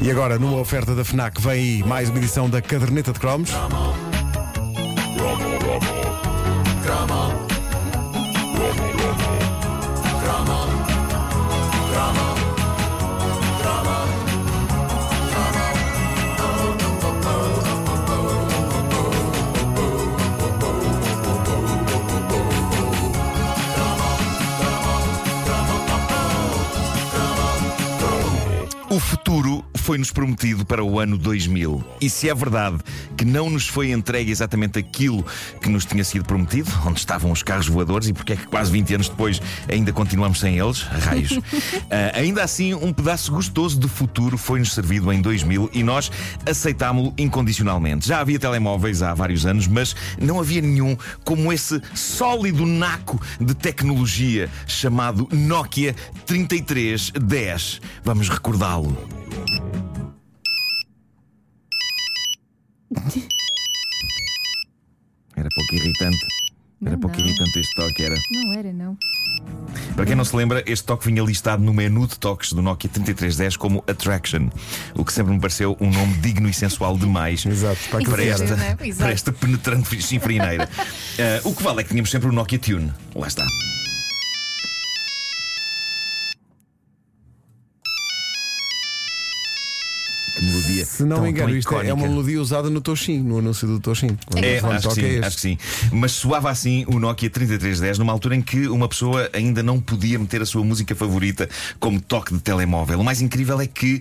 E agora, numa oferta da FNAC, vem aí mais uma edição da Caderneta de Cromos. O futuro foi-nos prometido para o ano 2000. E se é verdade que não nos foi entregue exatamente aquilo que nos tinha sido prometido, onde estavam os carros voadores e porque é que quase 20 anos depois ainda continuamos sem eles, raios. Ah, ainda assim, um pedaço gostoso de futuro foi-nos servido em 2000 e nós aceitámo-lo incondicionalmente. Já havia telemóveis há vários anos, mas não havia nenhum como esse sólido naco de tecnologia chamado Nokia 3310. Vamos recordá-lo. Era pouco irritante. Era Não, pouco não. irritante este toque, era. Não era, não. Para quem não se lembra, este toque vinha listado no menu de toques do Nokia 3310 como Attraction, o que sempre me pareceu um nome digno e sensual demais Exato, para para esta, era, né? Exato. para esta penetrante chinfrineira. Ah, o que vale é que tínhamos sempre o Nokia Tune. Lá está. Melodia. Se não me engano, isto é- uma melodia usada no Toshin, no anúncio do Toshin. É, acho que, sim, este. acho que sim. Mas soava assim o Nokia 3310 numa altura em que uma pessoa ainda não podia meter a sua música favorita como toque de telemóvel. O mais incrível é que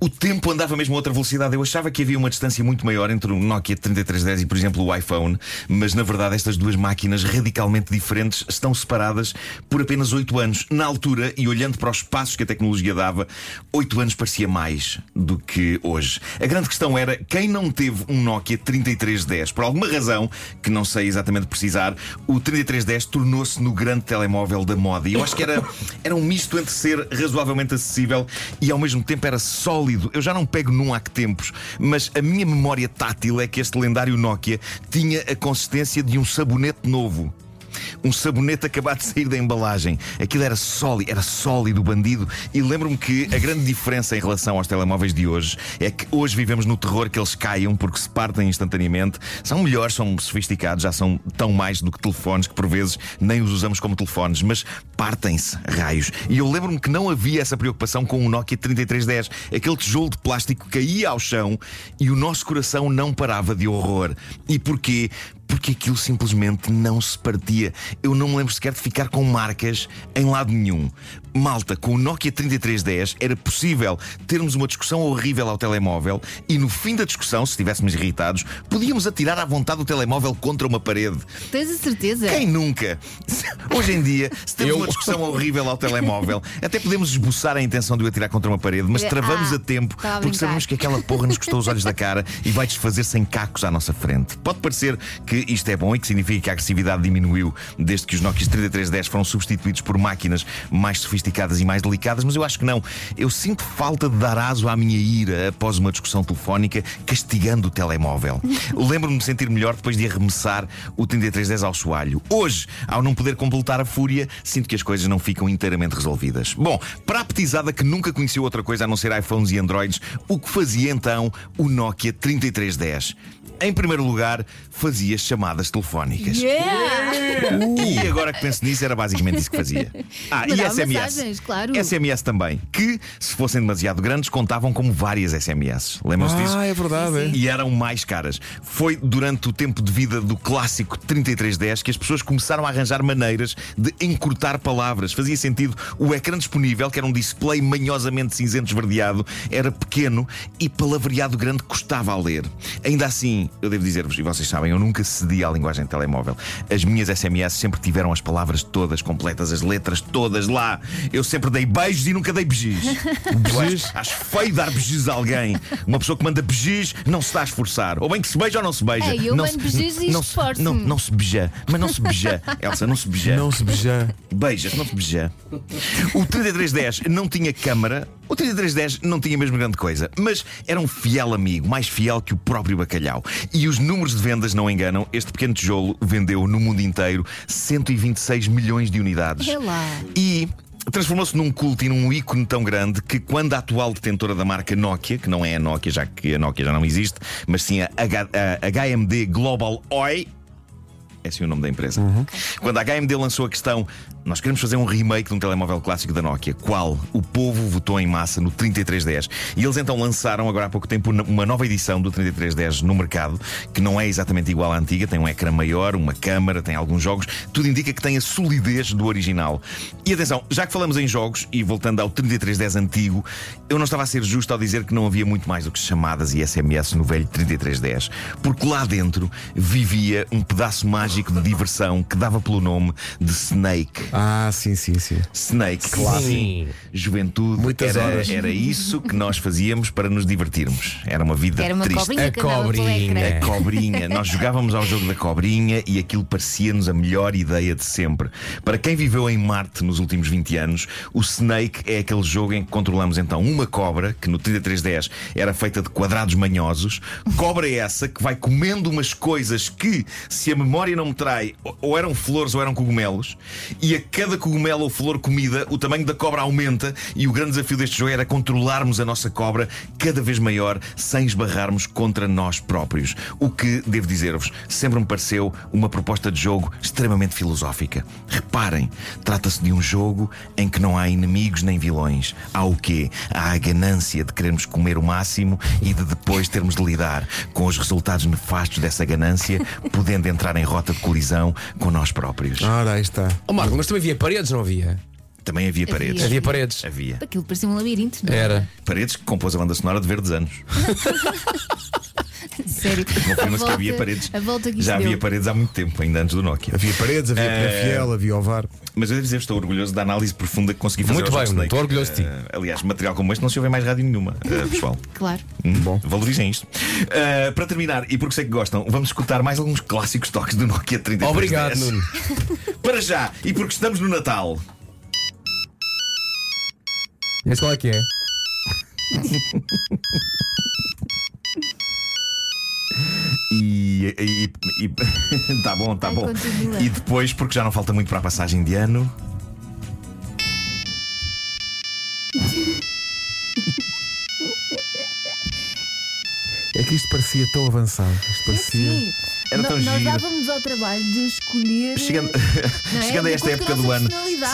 o tempo andava mesmo a outra velocidade. Eu achava que havia uma distância muito maior entre o Nokia 3310 e, por exemplo, o iPhone, mas na verdade estas duas máquinas radicalmente diferentes estão separadas por apenas 8 anos. Na altura, e olhando para os passos que a tecnologia dava, 8 anos parecia mais do que hoje. A grande questão era quem não teve um Nokia 3310. Por alguma razão, que não sei exatamente precisar, o 3310 tornou-se no grande telemóvel da moda. E eu acho que era, era um misto entre ser razoavelmente acessível e ao mesmo tempo era sólido. Eu já não pego num há que tempos, mas a minha memória tátil é que este lendário Nokia tinha a consistência de um sabonete novo. Um sabonete acabado de sair da embalagem. Aquilo era sólido, era sólido, bandido. E lembro-me que a grande diferença em relação aos telemóveis de hoje é que hoje vivemos no terror que eles caiam porque se partem instantaneamente. São melhores, são sofisticados, já são tão mais do que telefones que por vezes nem os usamos como telefones, mas partem-se, raios. E eu lembro-me que não havia essa preocupação com o Nokia 3310. Aquele tijolo de plástico caía ao chão e o nosso coração não parava de horror. E porquê? Porque aquilo simplesmente não se partia. Eu não me lembro sequer de ficar com marcas em lado nenhum. Malta, com o Nokia 3310 era possível termos uma discussão horrível ao telemóvel e no fim da discussão, se estivéssemos irritados, podíamos atirar à vontade o telemóvel contra uma parede. Tens a certeza? Quem nunca? Hoje em dia, se temos uma discussão horrível ao telemóvel, até podemos esboçar a intenção de o atirar contra uma parede, mas Ah, travamos a tempo a porque sabemos que aquela porra nos custou os olhos da cara e vai desfazer-se em cacos à nossa frente. Pode parecer que isto é bom e que significa que a agressividade diminuiu desde que os Nokia 3310 foram substituídos por máquinas mais sofisticadas e mais delicadas, mas eu acho que não. Eu sinto falta de dar aso à minha ira após uma discussão telefónica castigando o telemóvel. Lembro-me de sentir melhor depois de arremessar o 3310 ao soalho. Hoje, ao não poder completar a fúria, sinto que as coisas não ficam inteiramente resolvidas. Bom, para a petizada que nunca conheceu outra coisa a não ser iPhones e Androids, o que fazia então o Nokia 3310? Em primeiro lugar, fazia chamadas telefónicas. Yeah! E agora que penso nisso, era basicamente isso que fazia. Ah, e SMS. mensagens, claro. SMS também, que, se fossem demasiado grandes, contavam como várias SMS. Lembram-se disso? Ah, é verdade. é. e eram mais caras. Foi durante o tempo de vida do clássico 3310 que as pessoas começaram a arranjar maneiras de encurtar palavras. Fazia sentido. O ecrã disponível, que era um display manhosamente cinzento esverdeado, era pequeno e palavreado grande custava a ler. Ainda assim, eu devo dizer-vos, e vocês sabem, eu nunca cedi à linguagem de telemóvel. As minhas SMS sempre tiveram as palavras todas completas, as letras todas lá. Eu sempre dei beijos e nunca dei beijos. Acho, acho feio dar beijos a alguém. Uma pessoa que manda beijos não se está a esforçar. Ou bem que se beija ou não se beija. Ei, eu não mando se, beijos e não, se, esforço-me. não, não se beija. Mas não se beija. Elsa, não se beija. Não se beija. Beijas, não se beija. O 3310 não tinha câmara. O 3310 não tinha mesmo grande coisa, mas era um fiel amigo, mais fiel que o próprio bacalhau. E os números de vendas não enganam. Este pequeno tijolo vendeu no mundo inteiro 126 milhões de unidades. É lá. E transformou-se num culto e num ícone tão grande que quando a atual detentora da marca Nokia, que não é a Nokia, já que a Nokia já não existe, mas sim a, H, a HMD Global OI, é assim o nome da empresa. Uhum. Quando a HMD lançou a questão, nós queremos fazer um remake de um telemóvel clássico da Nokia. Qual? O povo votou em massa no 3310. E eles então lançaram, agora há pouco tempo, uma nova edição do 3310 no mercado, que não é exatamente igual à antiga. Tem um ecrã maior, uma câmara, tem alguns jogos. Tudo indica que tem a solidez do original. E atenção, já que falamos em jogos, e voltando ao 3310 antigo, eu não estava a ser justo ao dizer que não havia muito mais do que chamadas e SMS no velho 3310. Porque lá dentro vivia um pedaço mágico de diversão que dava pelo nome de Snake. Ah, sim, sim, sim. Snake, claro. Sim. Juventude, Muitas era, horas. era isso que nós fazíamos para nos divertirmos. Era uma vida Era uma triste. cobrinha A cobrinha. A cobrinha. Nós jogávamos ao jogo da cobrinha e aquilo parecia-nos a melhor ideia de sempre. Para quem viveu em Marte nos últimos 20 anos, o Snake é aquele jogo em que controlamos então uma cobra, que no 3310 era feita de quadrados manhosos. Cobra essa que vai comendo umas coisas que, se a memória não me trai, ou eram flores ou eram cogumelos, e a cada cogumelo ou flor comida, o tamanho da cobra aumenta. E o grande desafio deste jogo era controlarmos a nossa cobra cada vez maior, sem esbarrarmos contra nós próprios. O que, devo dizer-vos, sempre me pareceu uma proposta de jogo extremamente filosófica. Reparem, trata-se de um jogo em que não há inimigos nem vilões. Há o quê? Há a ganância de querermos comer o máximo e de depois termos de lidar com os resultados nefastos dessa ganância, podendo entrar em rota de colisão com nós próprios. Ora, aí está. Ó Marco, mas também havia paredes, não havia? Também havia paredes. Havia paredes. Havia. Aquilo parecia um labirinto, não é? Era. Paredes que compôs a banda sonora de Verdes Anos. Sério. Confirma-se que havia paredes. A volta que Já havia deu. paredes há muito tempo, ainda antes do Nokia. Havia paredes, havia Eh, pré-fiel, havia ovar. Mas eu devo dizer, estou orgulhoso da análise profunda que consegui fazer. Muito bem, Snake. estou orgulhoso de ti. Eh, aliás, material como este não se ouve mais rádio nenhuma, eh, pessoal. Claro. Bom. Valorizem isto. Eh, para terminar, e porque sei que gostam, vamos escutar mais alguns clássicos toques do Nokia 3310. Obrigado, Nuno. Para já, e porque estamos no Natal. Esse qual é que é? E. e, e- tá bom, tá Ai, bom. continua. E depois, porque já não falta muito para a passagem de ano. É que isto parecia tão avançado. Isto parecia. Sim. Era No- tão nós giro. dávamos ao trabalho de escolher. Chegando, Não é? chegando a esta época do ano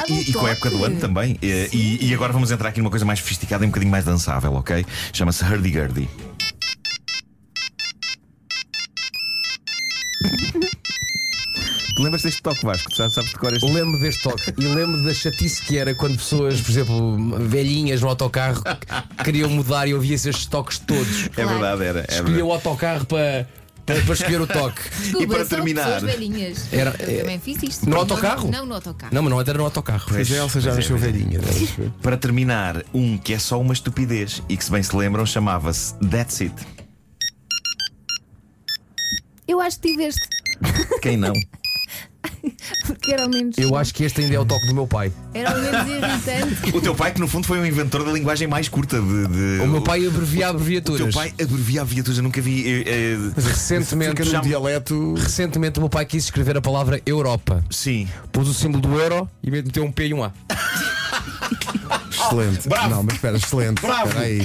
e, e com a época do ano também. E, e- e agora vamos entrar aqui numa coisa mais sofisticada e um bocadinho mais dançável, ok? Chama-se Hurdy Gurdy. Lembras deste toque, Vasco? Tu já sabes de cor este Lembro deste toque e lembro da chatice que era quando pessoas, por exemplo, velhinhas no autocarro queriam mudar e ouvia-se estes toques todos. É Claro. verdade, era. É Escolhia verdade. o autocarro para, para, para escolher o toque. Desculpa, E para são terminar- pessoas velhinhas. Era- Eu também fiz isto. No Não, autocarro? Não, no autocarro. Não, mas não era no autocarro. Pois a Elsa já pois é, nasceu pois é. velhinha. ver. Para terminar, um que é só uma estupidez e que, se bem se lembram, chamava-se That's It. Eu acho que tive este, Quem não? porque era o menos. Eu acho que este ainda é o toque do meu pai. Era o menos irritante. O teu pai, que no fundo foi um inventor da linguagem mais curta de. de- O meu pai abrevia O abreviaturas. teu pai abrevia abreviaturas, eu nunca vi. eh, eh, Recentemente, Fica dialeto. recentemente o meu pai quis escrever a palavra Europa. sim. Pôs o símbolo do euro e meteu um P e um A. Excelente. Bravo. Não, mas espera, excelente. Bravo. Espera aí.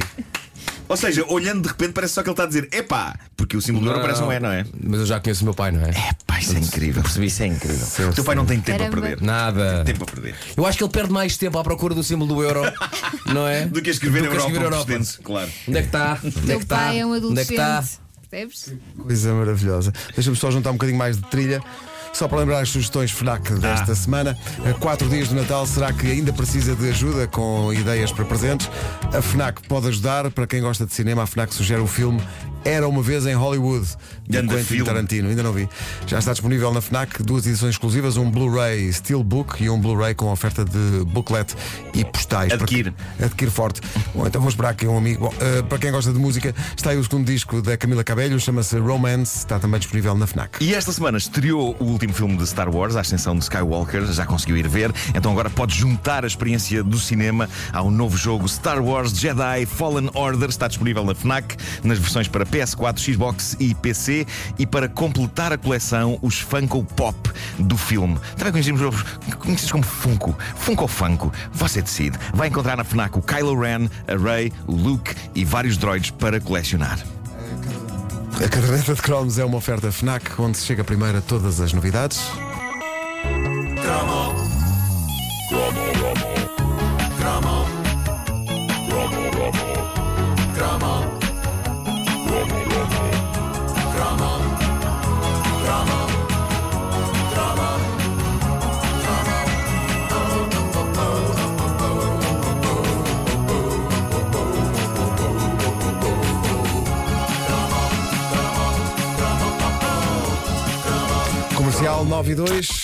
Ou seja, olhando de repente, parece só que ele está a dizer epá, porque o símbolo do euro parece um é, não é? Mas eu já conheço o meu pai, não é? Epá, isso é incrível. Percebi, isso é incrível. O teu pai não tem tempo Caramba. a perder. Nada. Tempo a perder. Eu acho que ele perde mais tempo à procura do símbolo do euro, não é? Do que a escrever Do que a Europa, escrever Europa. extenso, claro. Onde é que está? Onde é Teu que está? pai é um Onde é que adolescente. está? Percebes? Coisa maravilhosa. Deixa-me só juntar um bocadinho mais de trilha. Só para lembrar as sugestões FNAC desta semana. A quatro dias do Natal, será que ainda precisa de ajuda com ideias para presentes? A FNAC pode ajudar. Para quem gosta de cinema, a FNAC sugere o filme Era uma vez em Hollywood, de Ganda Quentin filme. Tarantino. Ainda não vi. Já está disponível na FNAC duas edições exclusivas, um Blu-ray Steelbook e um Blu-ray com oferta de booklet e postais. Adquire. Para- Adquire forte. Bom, então vou esperar aqui um amigo. Bom, eh, para quem gosta de música, está aí o segundo disco da Camila Cabello, chama-se Romance, está também disponível na FNAC. E esta semana estreou o último filme de Star Wars, A Ascensão de Skywalker, já conseguiu ir ver, então agora pode juntar a experiência do cinema ao novo jogo Star Wars Jedi Fallen Order, está disponível na FNAC, nas versões para PS4, Xbox e PC e para completar a coleção, os Funko Pop do filme. Também conhecemos conhecidos como Funko. Funko Funko. Você decide. Vai encontrar na FNAC o Kylo Ren, a Rey, o Luke e vários droids para colecionar. A caderneta de cromos é uma oferta FNAC, onde se chega primeiro a todas as novidades. Comercial 9 e 2.